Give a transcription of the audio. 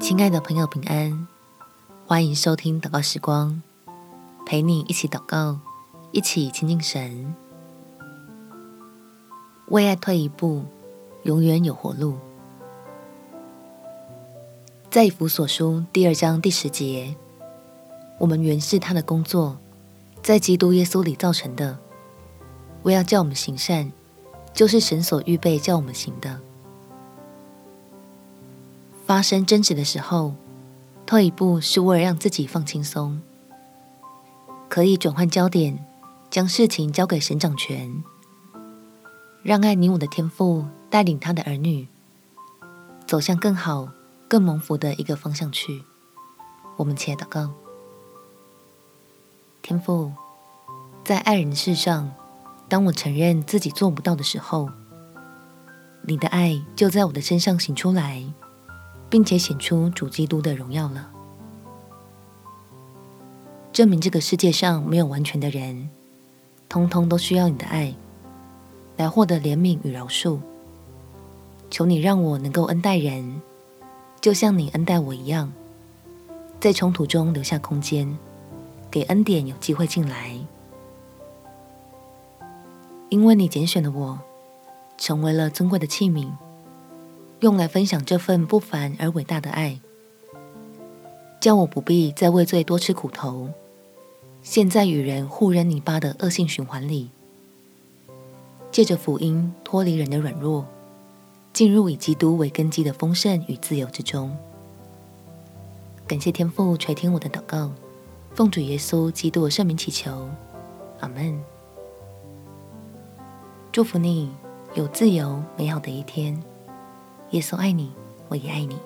亲爱的朋友，平安！欢迎收听祷告时光，陪你一起祷告，一起亲近神。为爱退一步，永远有活路。在以弗所书第二章第十节，我们原是他的工作，在基督耶稣里造成的，为要叫我们行善，就是神所预备叫我们行的。发生争执的时候，退一步是为了让自己放轻松，可以转换焦点，将事情交给神掌权，让爱你我的天父带领他的儿女走向更好。更蒙福的一个方向去。我们且祷告：天父，在爱人的事上，当我承认自己做不到的时候，你的爱就在我的身上行出来，并且显出主基督的荣耀了。证明这个世界上没有完全的人，通通都需要你的爱，来获得怜悯与饶恕。求你让我能够恩待人。就像你恩待我一样，在冲突中留下空间，给恩典有机会进来。因为你拣选了我，成为了尊贵的器皿，用来分享这份不凡而伟大的爱，叫我不必再为罪多吃苦头，陷在与人互扔泥巴的恶性循环里，借着福音脱离人的软弱。进入以基督为根基的丰盛与自由之中。感谢天父垂听我的祷告，奉主耶稣基督的圣名祈求，阿门。祝福你有自由美好的一天。耶稣爱你，我也爱你。